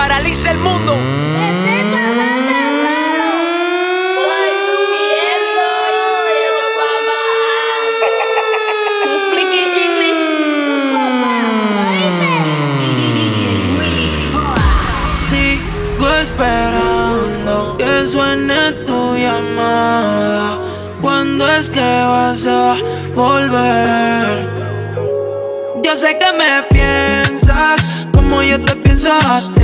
paraliza el mundo. Sigo esperando que suene tu llamada. ¿Cuándo es que vas a volver? Yo sé que me piensas como yo te pienso a ti.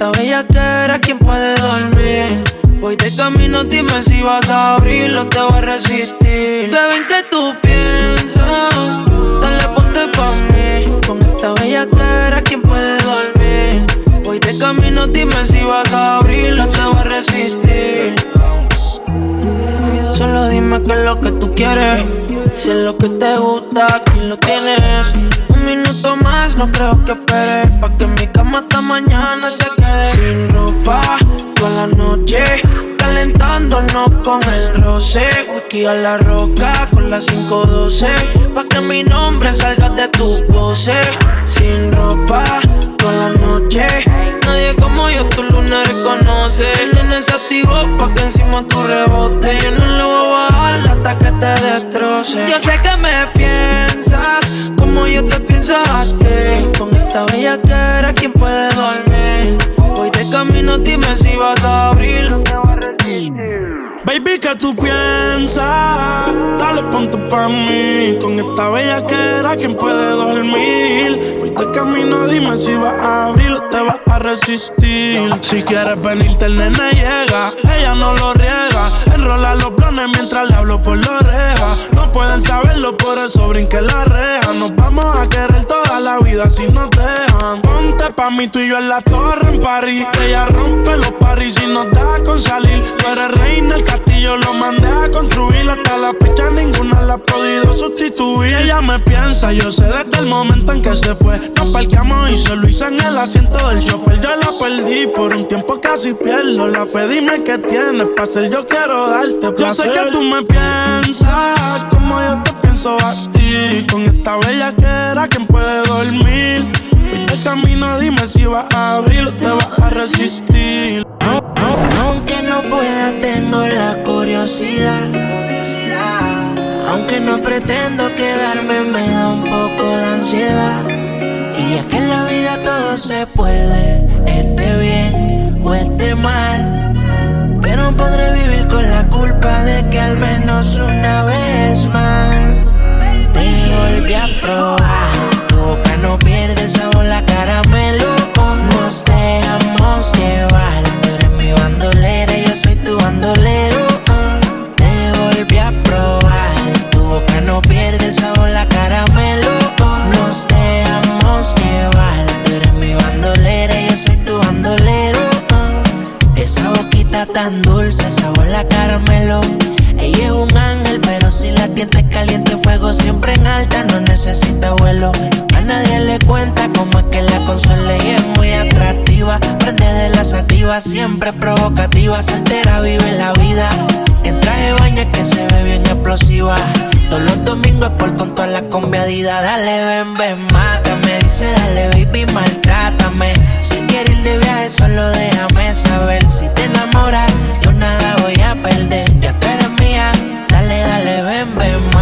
Esta bella que era, ¿quién puede dormir? Voy de camino, dime si vas a abrirlo, te voy a resistir. Beben que tú piensas, dale ponte pa' mí. Con esta bella que era, ¿quién puede dormir? Voy de camino, dime si vas a abrirlo, te voy a resistir. Solo dime qué es lo que tú quieres. Si es lo que te gusta, aquí lo tienes. Minuto más, no creo que esperes. Pa' que mi cama hasta mañana se quede. Sin ropa, toda la noche. Calentándonos con el roce. Whisky a la roca con la 512. Pa' que mi nombre salga de tu pose. Sin ropa, toda la noche. Nadie como yo tu luna reconoce. El nene se activó pa' que encima tu rebote. Dime si vas a abrir. Baby, ¿qué tú piensas? Dale ponte pa' mí. Con esta bella que era, ¿quién puede dormir? Voy de camino, dime si vas a abrir o te vas a resistir. Si quieres venirte, el nene llega. Ella no lo riega. Enrola los planes mientras le hablo por la oreja. No pueden saberlo, por eso brinque la reja. Nos vamos a querer toda la vida si nos dejan. Ponte pa' mí, tú y yo en la torre en París. Ella rompe los paris y nos da con salir. Tú eres reina, el castillo lo mandé a construir. Hasta la fecha ninguna la ha podido sustituir. Ella me piensa, yo sé desde el momento en que se fue. Nos parqueamos y se lo hice en el asiento del chofer. Yo la perdí por un tiempo casi pierdo la fe. Dime qué tienes para ser yo quiero darte placer. Yo sé que tú me piensas como yo te pienso a ti. Con esta bella que era, ¿quién puede dormir? De camino, dime si vas a abrir o te vas a resistir. Aunque no pueda, tengo la curiosidad. Aunque no pretendo quedarme, me da un poco de ansiedad. Y es que en la vida todo se puede, Pero podré vivir con la culpa de que al menos una vez más te volví a probar. La sativa, siempre provocativa, soltera, vive la vida. En traje de baño que se ve bien explosiva. Todos los domingos por con toda la combiadida. Dale, ven, ven, mátame. Dice, dale, baby, maltrátame. Si quieres ir de viaje, solo déjame saber. Si te enamoras, yo nada voy a perder. Ya tú eres mía. Dale, dale, ven, ven.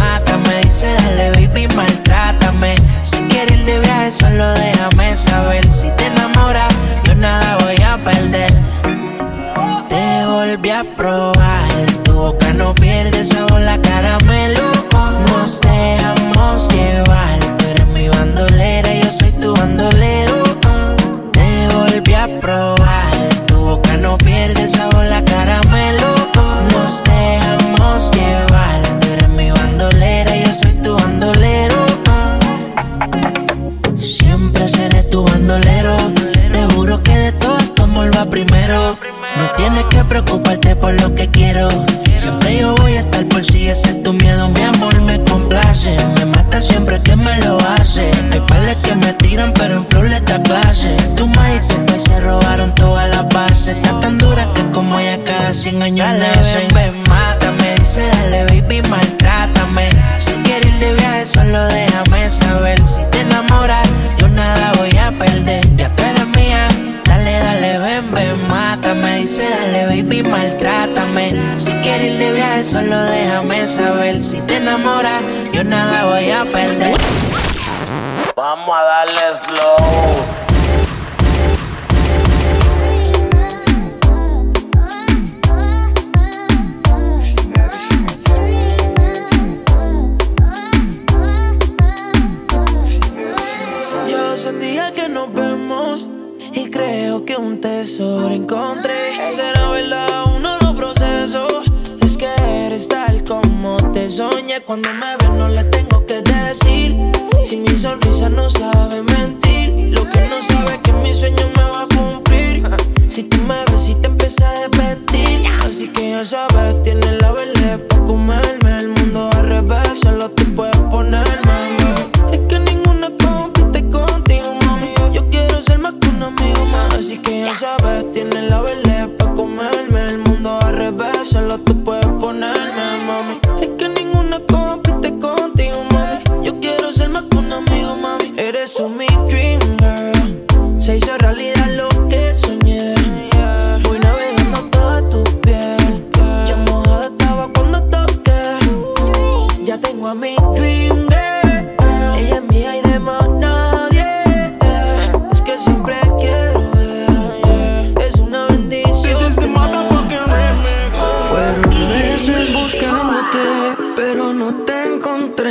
Cuando me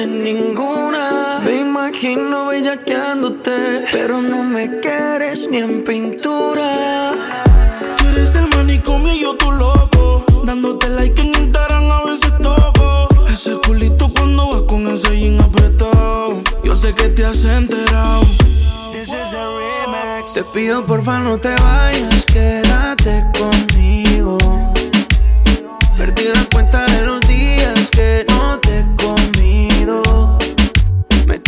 ninguna. Me imagino bellaqueándote, pero no me quieres ni en pintura. Tú eres el manicomio y yo tu loco. Dándote like en Instagram a veces toco. Ese culito cuando vas con ese jean apretado. Yo sé que te has enterado. This is the remix. Te pido porfa no te vayas, quédate conmigo.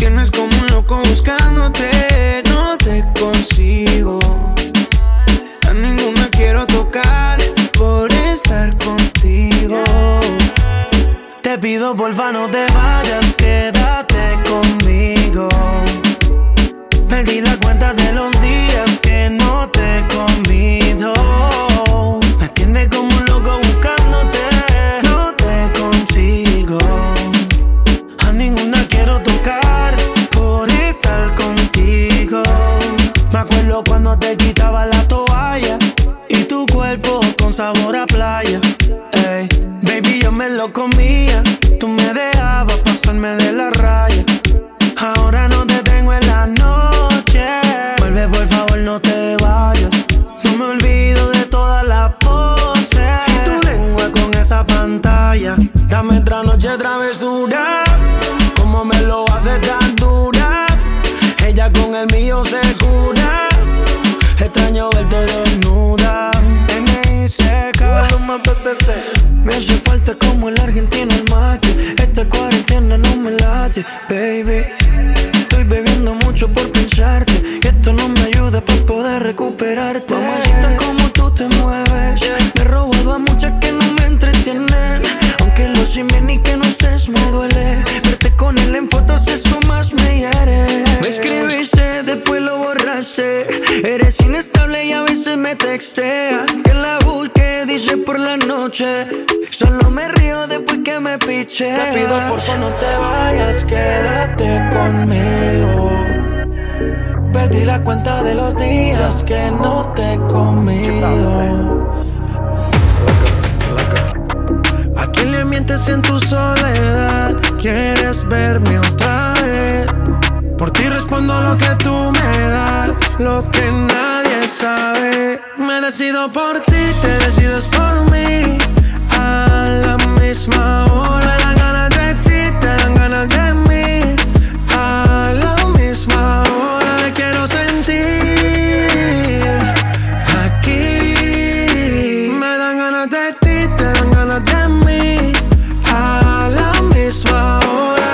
Tienes como un loco buscándote, no te consigo. A ninguna quiero tocar por estar contigo. Te pido porfa no te vayas, quédate conmigo. Perdí la cuenta de los días que no te he comido. Me acuerdo cuando te quitaba la toalla y tu cuerpo con sabor a playa. Ey, baby, yo me lo comía. Tú me dejabas pasarme de la Falta como el argentino el mate. Esta cuarentena no me late, baby. Estoy bebiendo mucho por pensarte. Y esto no me ayuda para poder recuperarte. Mamacita, como tú te mueves. Me he robado a muchas que no me entretienen. Aunque lo sin ni que no estés me duele. Verte con él en fotos, eso más me hiere. Me escribiste, después lo borraste. Eres inestable y a veces me textea. Que la busque, dice por la noche. Solo me río después que me piche. Te pido por favor no te vayas, quédate conmigo. Perdí la cuenta de los días que no te he comido. ¿A quién le mientes en tu soledad? ¿Quieres verme otra vez? Por ti respondo lo que tú me das, lo que nadie sabe. Me decido por ti, te decides por mí. Misma hora me dan ganas de ti, te dan ganas de mí. A la misma hora me quiero sentir aquí. Me dan ganas de ti, te dan ganas de mí. A la misma hora.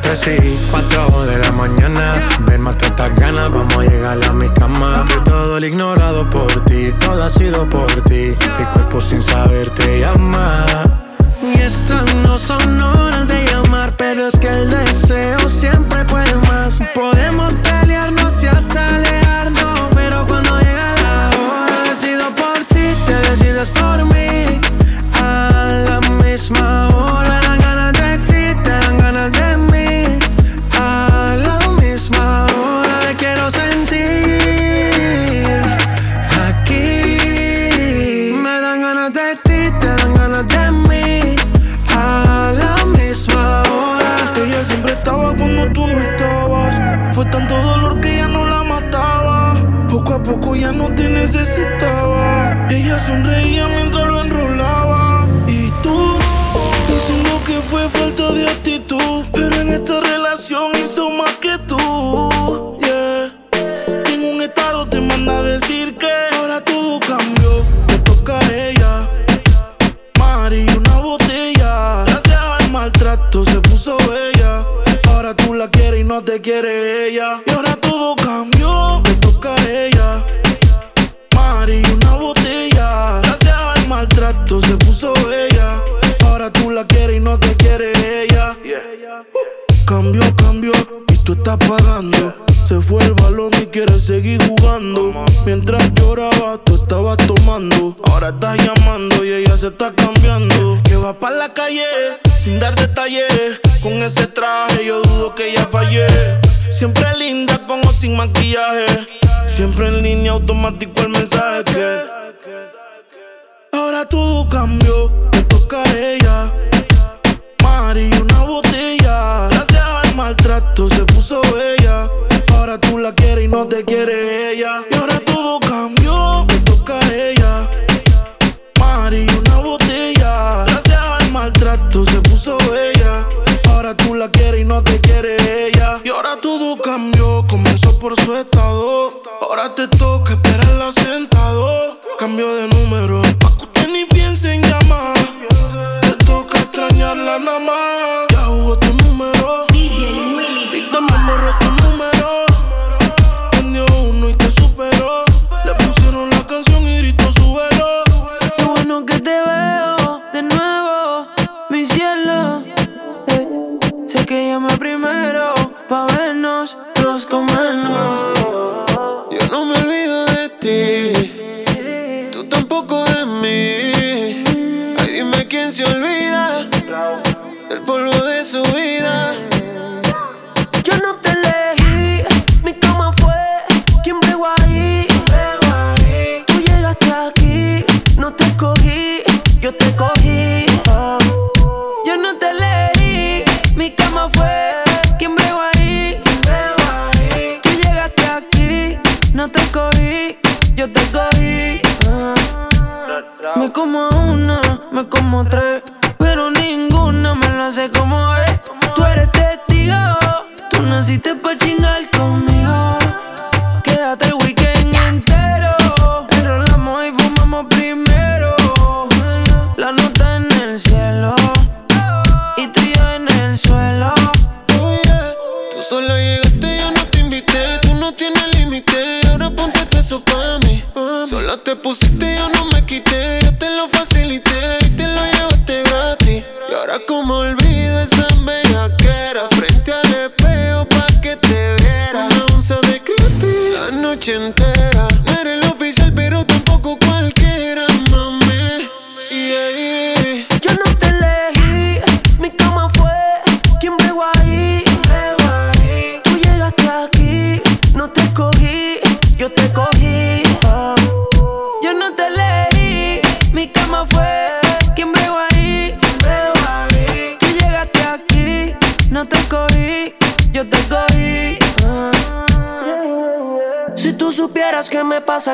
Tres y cuatro de la mañana. Ven, mata estas ganas, vamos a llegar a mi cama. Que todo el ignorado por ti, todo ha sido por ti. Mi cuerpo sin saber te llama. Y estas no son horas necesitaba. Ella sonreía mientras lo enrolaba. Y tú, diciendo que fue falta de actitud. Pero en esta relación Siempre linda con o sin maquillaje. Siempre en línea automático el mensaje que. Ahora todo cambió, me toca a ella. Mari, una botella. Gracias al maltrato se puso bella. Ahora tú la quieres y no te quiere ella. todo comenzó por su estado. Ahora te toca esperarla sentado. Cambio de número, pa' que usted ni piense en llamar. Te toca extrañarla nada más. primero.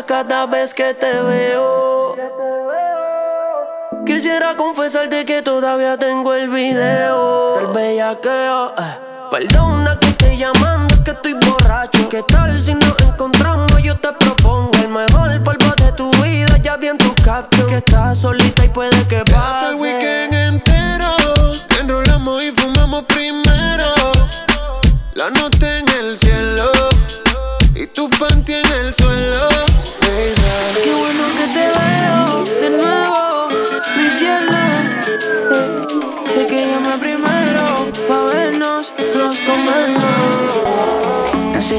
cada vez que te veo. Quisiera confesarte que todavía tengo el video del bellaqueo. Eh. Perdona que te llamando, que estoy borracho. ¿Qué tal si nos encontramos? Yo te propongo el mejor polvo de tu vida. Ya vi en tu caption que estás solita y puede que pase. el weekend entero, enrolamos y fumamos primero. La noche en el cielo y tu panty en el suelo.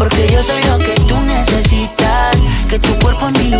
porque yo soy lo que tú necesitas, que tu cuerpo es mi lugar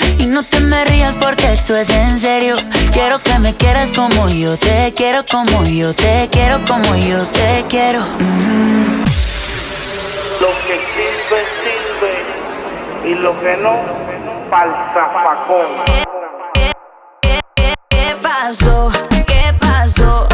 Y no te me rías porque esto es en serio. Quiero que me quieras como yo te quiero, como yo te quiero, como yo te quiero. Mm. Lo que sirve, sirve. Y lo que no, pa'l zafacón. ¿Qué, qué, qué, qué pasó? ¿Qué pasó?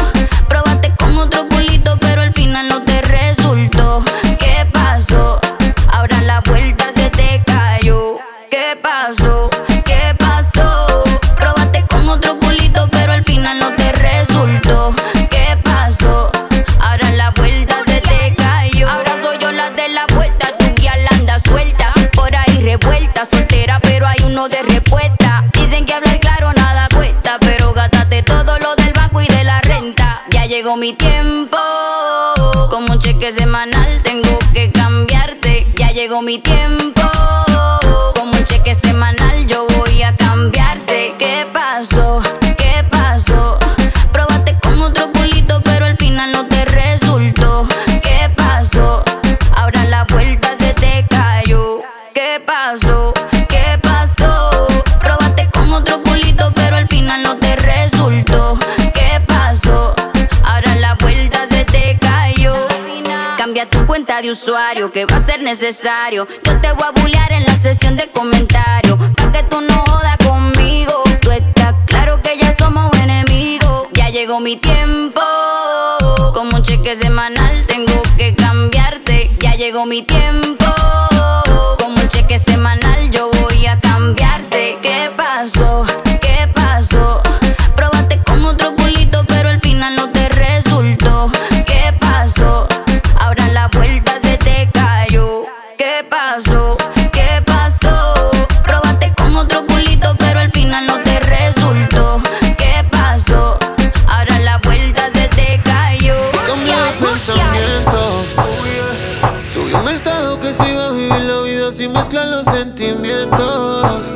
Llegó mi tiempo, como un cheque semanal tengo que cambiarte. Ya llegó mi tiempo, como un cheque semanal yo voy a cambiarte. ¿Qué pasó? Usuario que va a ser necesario. Yo te voy a bullear en la sesión de comentarios. Pa' que tú no jodas conmigo. Tú estás claro que ya somos enemigos. Ya llegó mi tiempo. Como un cheque semanal tengo que cambiarte. Ya llegó mi tiempo. Como un cheque semanal yo voy a cambiarte. ¿Qué pasó? Pasó? ¿Qué pasó? Probaste con otro culito, pero al final no te resultó. ¿Qué pasó? Ahora la vuelta se te cayó. Cambio de pensamiento. Subió un estado que se iba a vivir la vida sin mezclar los sentimientos.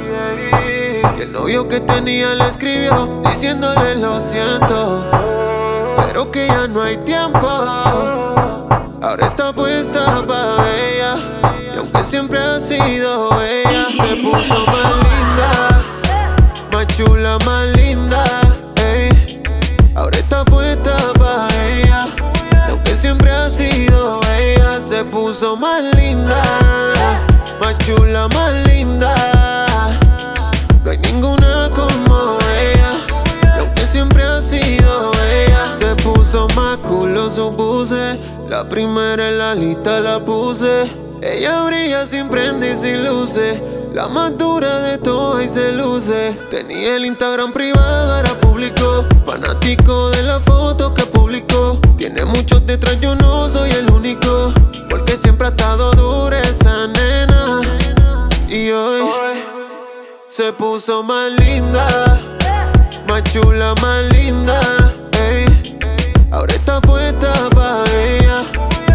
Y el novio que tenía le escribió diciéndole lo siento. Pero que ya no hay tiempo. Ahora está puesta para ella. Aunque siempre ha sido ella, se puso más linda. Más chula, más linda. ey. Ahora está puesta para ella. Aunque siempre ha sido ella, se puso más linda. Más chula, más linda. No hay ninguna como ella. Aunque siempre ha sido ella, se puso más culo, supuse. La primera en la lista la puse. Ella brilla sin prende y sin luces. La más dura de todas y se luce. Tenía el Instagram privado, ahora público. Fanático de la foto que publicó. Tiene muchos detrás, yo no soy el único. Porque siempre ha estado dura esa nena. Y hoy se puso más linda. Más chula, más linda. ey. Ahora está puesta para ella.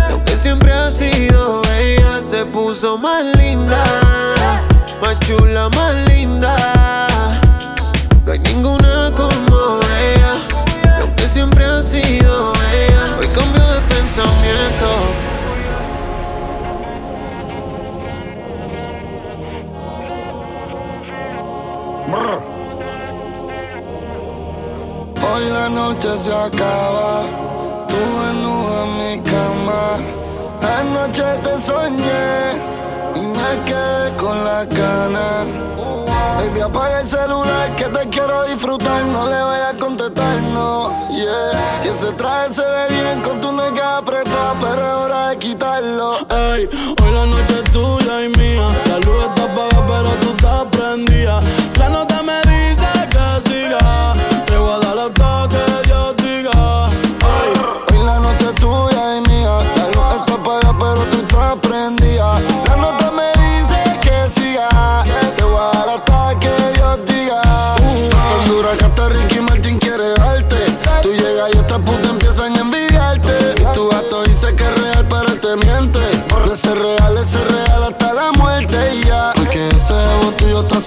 Y aunque siempre ha sido puso más linda. Más chula, más linda. No hay ninguna como ella. Aunque siempre ha sido ella, hoy cambio de pensamiento. Hoy la noche se acaba, Anoche te soñé y me quedé con la gana. Baby, apaga el celular que te quiero disfrutar. No le vayas a contestar, no. Yeah. Y ese traje se ve bien con tu nega apretada, pero es hora de quitarlo. Ey, hoy la noche es tuya y mía. La luz está apagada, pero tú estás prendida. La nota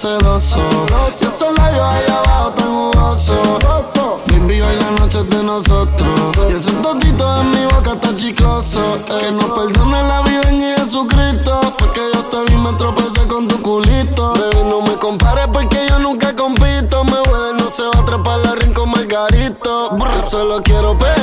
Y esos labios allá abajo tan jugosos. Baby, hoy la noche es de nosotros. Y ese totito en mi boca está chicloso. Eh, que nos perdone la vida en Jesucristo. Fue que yo te vi, me tropecé con tu culito. Baby, no me compares porque yo nunca compito. Me voy no se va a trepar la rincón margarito. Yo solo quiero pedir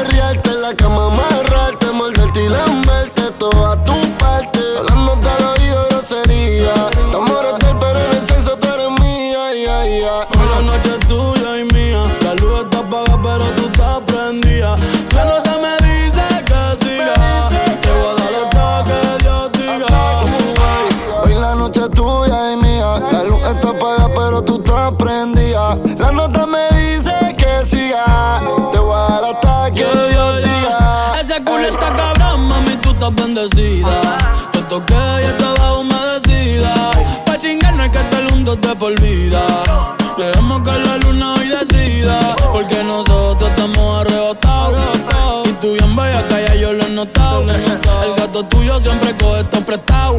El gato tuyo siempre coge esto prestado.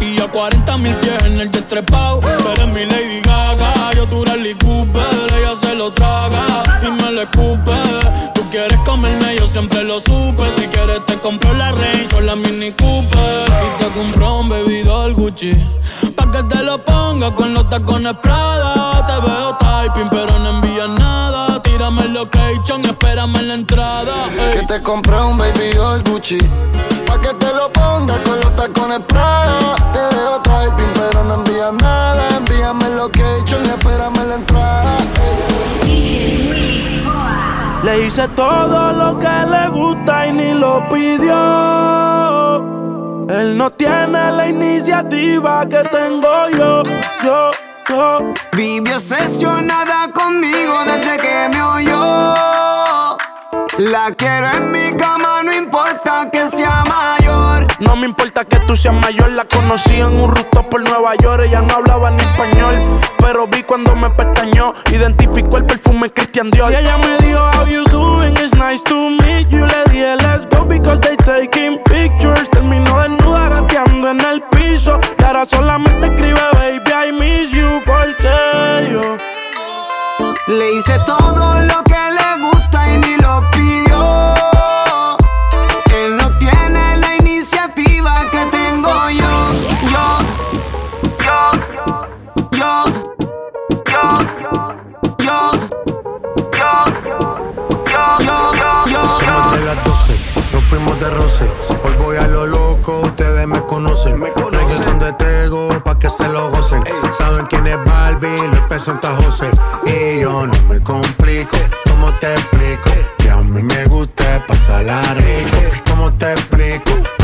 Y a 40 mil pies en el jet trepado. Tú eres mi Lady Gaga, yo tu Rally Cooper. Ella se lo traga y me lo escupe. Tú quieres comerme, yo siempre lo supe. Si quieres te compro la Range o la Mini Cooper. Y te compro un bebidor Gucci. Pa' que te lo ponga con los tacones Prada. Te veo typing, pero no envías nada. Tírame el location y espérame en la entrada. Que te compré un doll Gucci. Pa' que te lo pongas con los tacones Prada. Te veo typing, pero no envías nada. Envíame el location y espérame la entrada. Le hice todo lo que le gusta y ni lo pidió. Él no tiene la iniciativa que tengo yo, yo, yo. Vive obsesionada conmigo desde que me oyó. La quiero en mi cama, no importa que sea mayor. No me importa que tú seas mayor, la conocí en un rooftop por Nueva York. Ella no hablaba ni español, pero vi cuando me pestañó. Identificó el perfume Christian Dior. Y ella me dijo, How you doing? It's nice to meet you. Le dije, Let's go because they taking pictures. Terminó desnuda gateando en el piso. Y ahora solamente escribe, Baby, I miss you. Porque yo. Le hice todo lo que le gusta fuimos de roce. Hoy voy a lo loco, ustedes me conocen. Me conocen de Tego, pa' que se lo gocen. Saben quién es Barbie, les presenta José. Y yo no me complico, ¿cómo te explico? Que a mí me gusta pasarla rico. ¿Cómo te explico?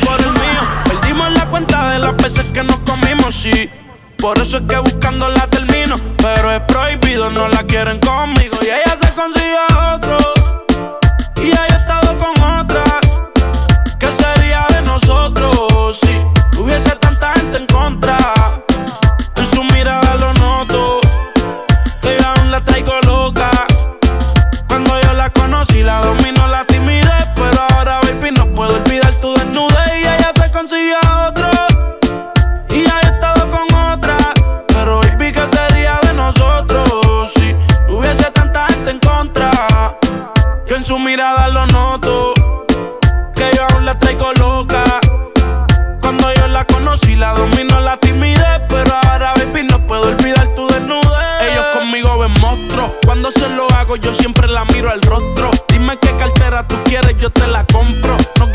Por. Perdimos la cuenta de las veces que nos comimos, sí. Por eso es que buscando la termino. Pero es prohibido, no la quieren conmigo. Y ella se consiguió otro. Y ella ha estado con otra. ¿Qué sería de nosotros si hubiese tanta gente en contra? En su mirada lo noto. Que yo aún la traigo loca. Cuando yo la conocí, la dominó su mirada lo noto. Que yo aún la traigo loca. Cuando yo la conocí, la dominó la timidez. Pero ahora, baby, no puedo olvidar tu desnudez. Ellos conmigo ven monstruos. Cuando se lo hago, yo siempre la miro al rostro. Dime qué cartera tú quieres, yo te la compro. Nos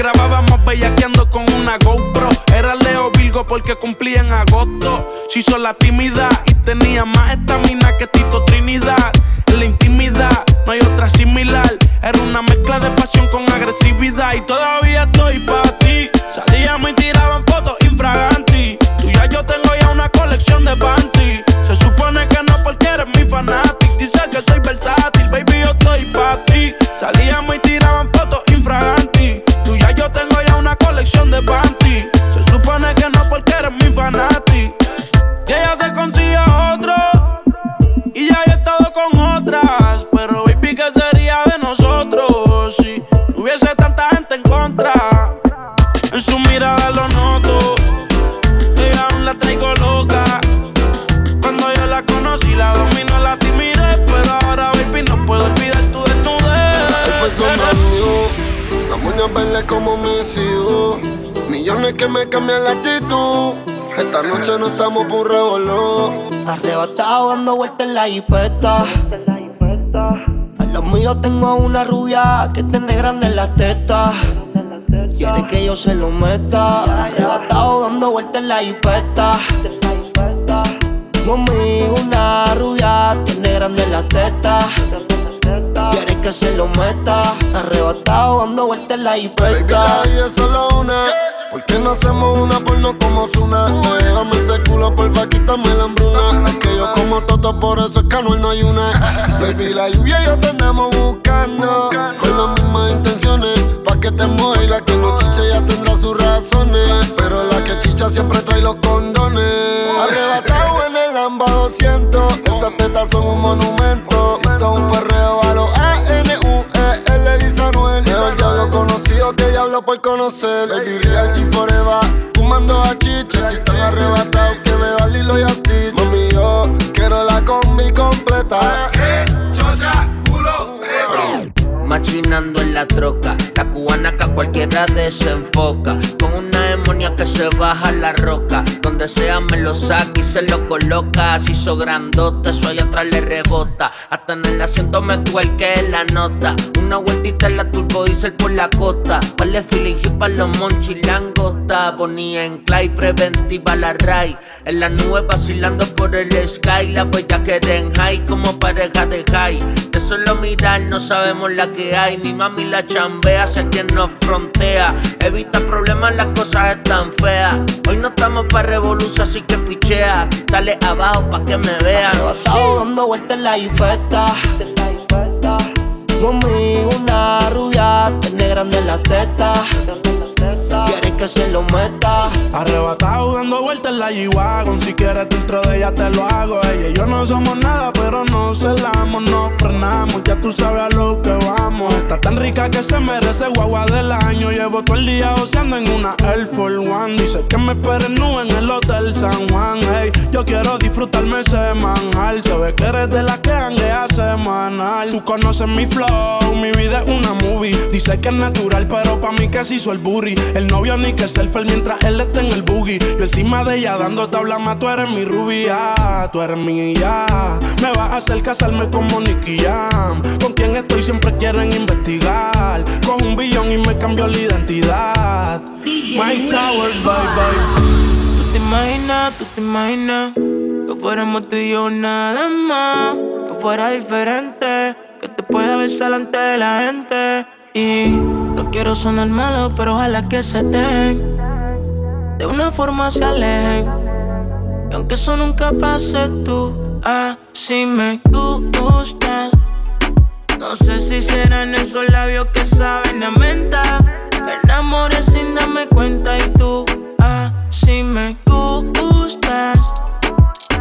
bellaqueando con una GoPro. Era Leo Virgo porque cumplía en agosto. Se hizo la timidad y tenía más estamina que Tito Trinidad. La intimidad no hay otra similar. Era una mezcla de pasión con agresividad y todavía estoy para ti. Salíamos y tiraban fotos infraganti. Tú ya yo tengo ya una colección de panty. Se supone que no porque eres mi fanatic. Cambian la actitud. Esta noche no estamos por un revolú. Arrebatado dando vueltas en la jipeta. A los míos tengo una rubia que tiene grande en las tetas. Quiere que yo se lo meta. Arrebatado dando vueltas en la jipeta. Conmigo una rubia tiene grande en las tetas. Quiere que se lo meta. Arrebatado dando vueltas en la la vida es solo una. ¿Por qué no hacemos una porno como Zuna? Déjame ese culo, porfa, quítame la hambruna. Es que yo como toto, por eso es que no hay una. Baby, la lluvia y yo te andamos buscando. Con las mismas intenciones. Pa' que te mueva y la que no chicha ya tendrá sus razones. Pero la que chicha siempre trae los condones. Arrebatado en el Lamba 200. Esas tetas son un monumento. Por conocer. Baby, real G forever. Fumando a chicha y tan arrebatado que veo a Lilo y Stitch. Mami, yo quiero la combi completa. Machinando en la troca, la cubana que a cualquiera desenfoca. Con una demonia que se baja la roca. Donde sea me lo saca y se lo coloca. Así hizo grandote, eso allá atrás le rebota. Hasta en el asiento me que la nota. Una vueltita en la turbo diesel por la costa. Vale feeling hip para los monchis langota. Bonía en clay, preventiva la ray. En la nube vacilando por el sky. La huella que en high como pareja de high. De solo mirar no sabemos la que hay. Mi mami la chambea, hacia quien nos frontea. Evita problemas, las cosas están feas. Hoy no estamos para revolución, así que pichea. Dale abajo pa' que me vean. Arrebatado dando vueltas en la jipeta. Conmigo una rubia tiene grande en las tetas. Quiere que se lo meta. Arrebatado dando vueltas en la G-Wagon Si quieres dentro de ella te lo hago. Ella y yo no somos nada pero no celamos No frenamos, ya tú sabes a lo que vamos. Está tan rica que se merece guagua del año. Llevo todo el día oceando en una Air Force One. Dice que me esperen nube en el Hotel San Juan. Hey, yo quiero disfrutarme ese manjar. Se ve que eres de las que hanguea semanal. Tú conoces mi flow, mi vida es una movie. Dice que es natural pero pa' mí se hizo el burry novio ni que selfie mientras él está en el boogie. Yo encima de ella dando tabla más, tú eres mi rubia, tú eres mi ya. Me vas a hacer casarme como Nicky Jam. Con quien estoy siempre quieren investigar. Con un billón y me cambió la identidad. Mike Towers, bye bye. Tú te imaginas, tú te imaginas que fuéramos tú y yo nada más. Que fuera diferente, que te pueda besar ante de la gente. No quiero sonar malo, pero ojalá que se den. De una forma se alejen. Y aunque eso nunca pase, tú así me gustas. No sé si serán esos labios que saben a menta. Me enamoré sin darme cuenta y tú así me gustas.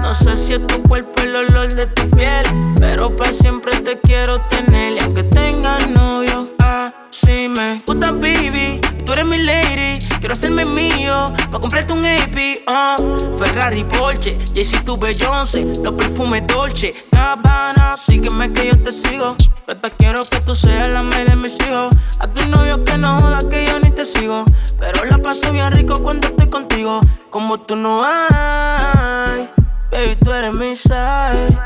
No sé si es tu cuerpo el olor de tu piel, pero para siempre te quiero tener. Quiero hacerme mío, pa' comprarte un AP. Uh. Ferrari, Porsche, JC, tu Beyoncé, los perfumes Dolce, Gabbana. Sígueme que yo te sigo. Hasta quiero que tú seas la madre de mis hijos. A tu novio que no joda que yo ni te sigo. Pero la paso bien rico cuando estoy contigo. Como tú no hay. Baby, tú eres mi side.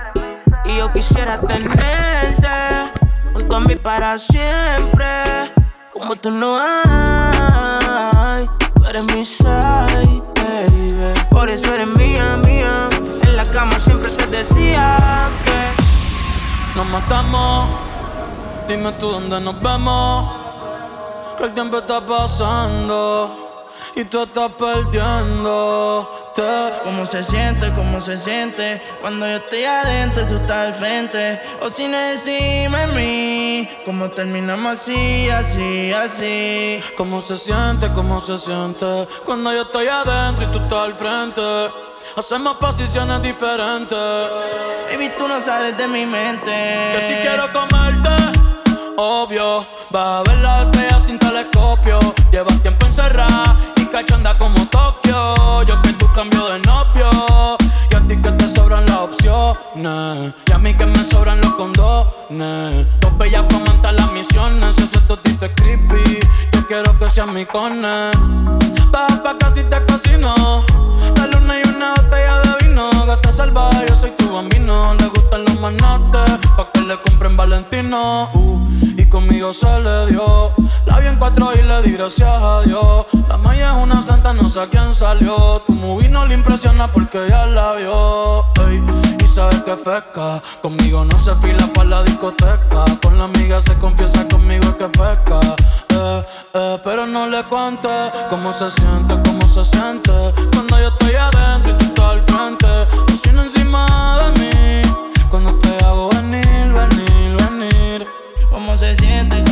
Y yo quisiera tenerte junto a mí para siempre. Como tú no hay, eres mi side, baby. Por eso eres mía, mía. En la cama siempre te decía que nos matamos. Dime tú dónde nos vemos. Que el tiempo está pasando y tú estás perdiendo. ¿Cómo se siente? ¿Cómo se siente? Cuando yo estoy adentro, tú estás al frente. O si no decime mí, ¿cómo terminamos así, así, así? ¿Cómo se siente? ¿Cómo se siente? Cuando yo estoy adentro y tú estás al frente. Hacemos posiciones diferentes. Baby, tú no sales de mi mente. Que si quiero comerte, obvio. Vas a ver la estrella sin telescopio. Llevas cone. Baja pa' casi te cocino. La luna y una botella de vino. Gata salvaje, yo soy tu bambino. Le gustan los manotes. Pa' que le compren Valentino. Uh, y conmigo se le dio. La vi en cuatro y le di gracias a Dios. La maya es una santa, no sé a quién salió. Tu movie no le impresiona porque ya la vio. y sabes que pesca. Conmigo no se fila para la discoteca. Con la amiga se confiesa conmigo es que pesca. Eh, eh, pero no le cuente cómo se siente, cómo se siente. Cuando yo estoy adentro y tú estás al frente. Cocina encima de mí. Cuando te hago venir, venir, venir. ¿Cómo se siente?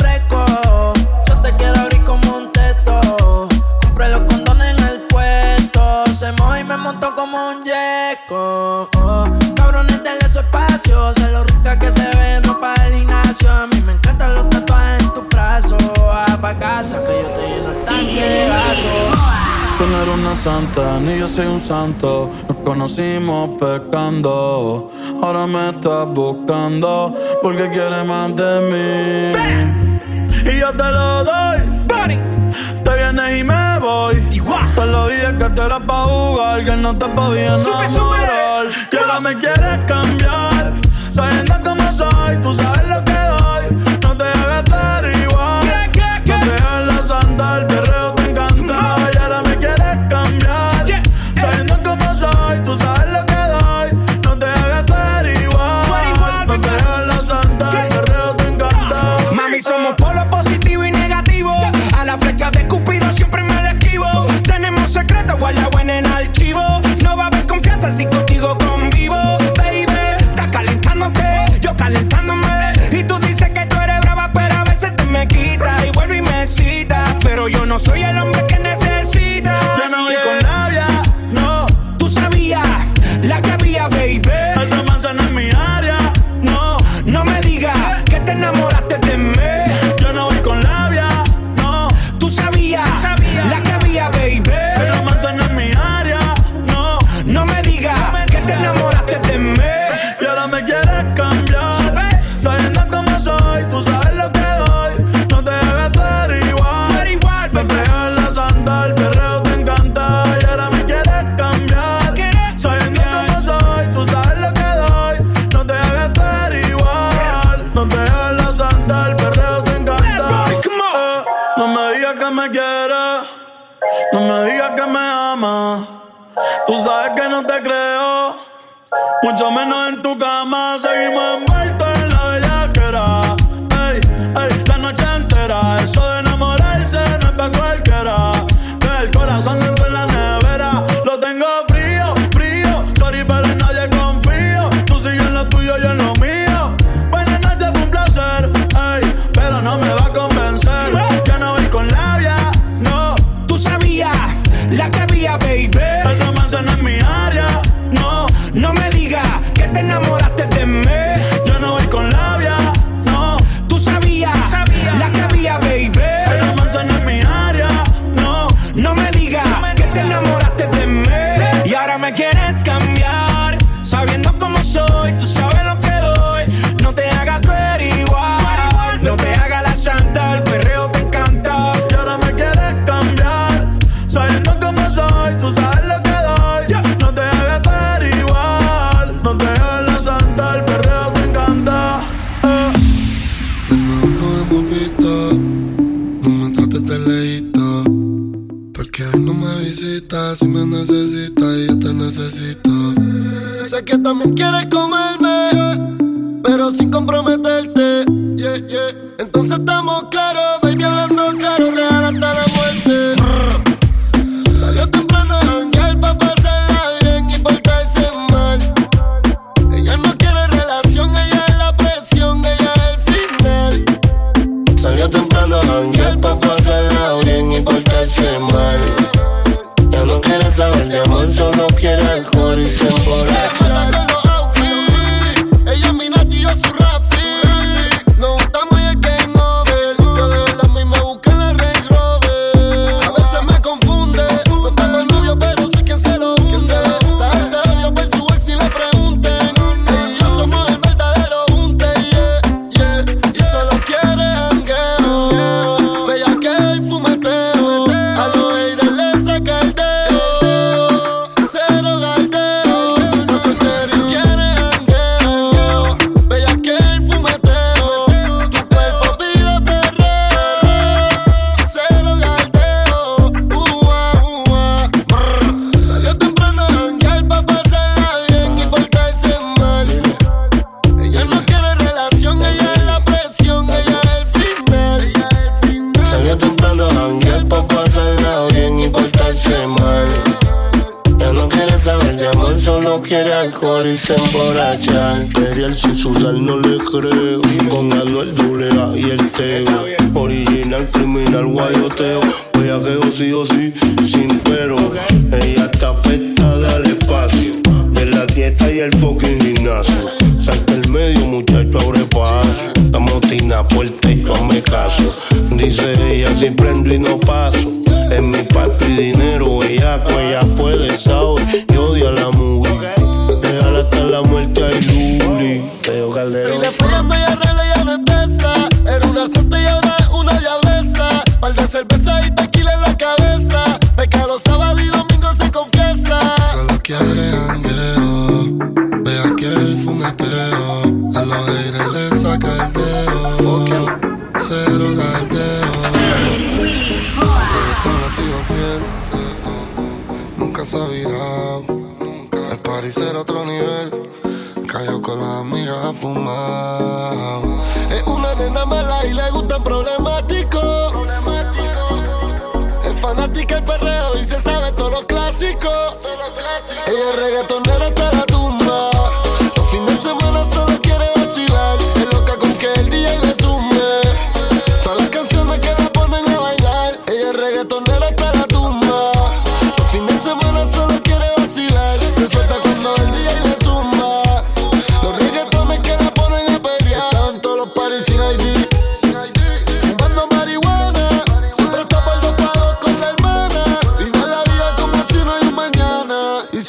Se lo rica que se ve, no para el gimnasio. A mí me encantan los tatuajes en tu brazo. Ah, pa' casa que yo te lleno el tanque de gaso. Tú no eres una santa, ni yo soy un santo. Nos conocimos pecando. Ahora me estás buscando porque quieres más de mí. Y yo te lo doy. Te vienes y me voy. Te lo dije que tú eras pa' jugar, que no te podía enamorar. Que ahora me quieres cambiar. Sabiendo cómo soy, tú sabes lo que doy. que también quiere pasaporte, yo me caso. Dice ella, si prendo y no paso. En mi parte dinero, ella, ella puede, saber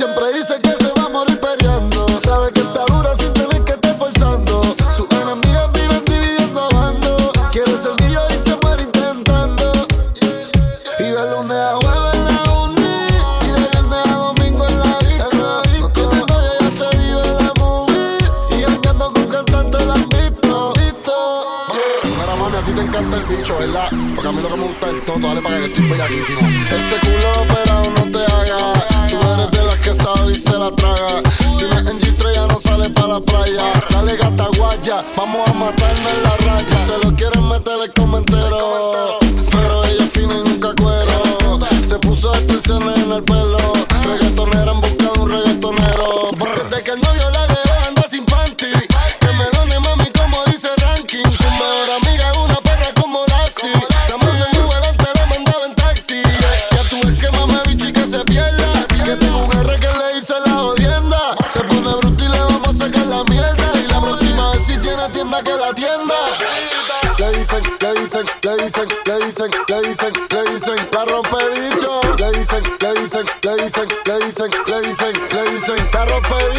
siempre dice que dicen, le dicen, te rompe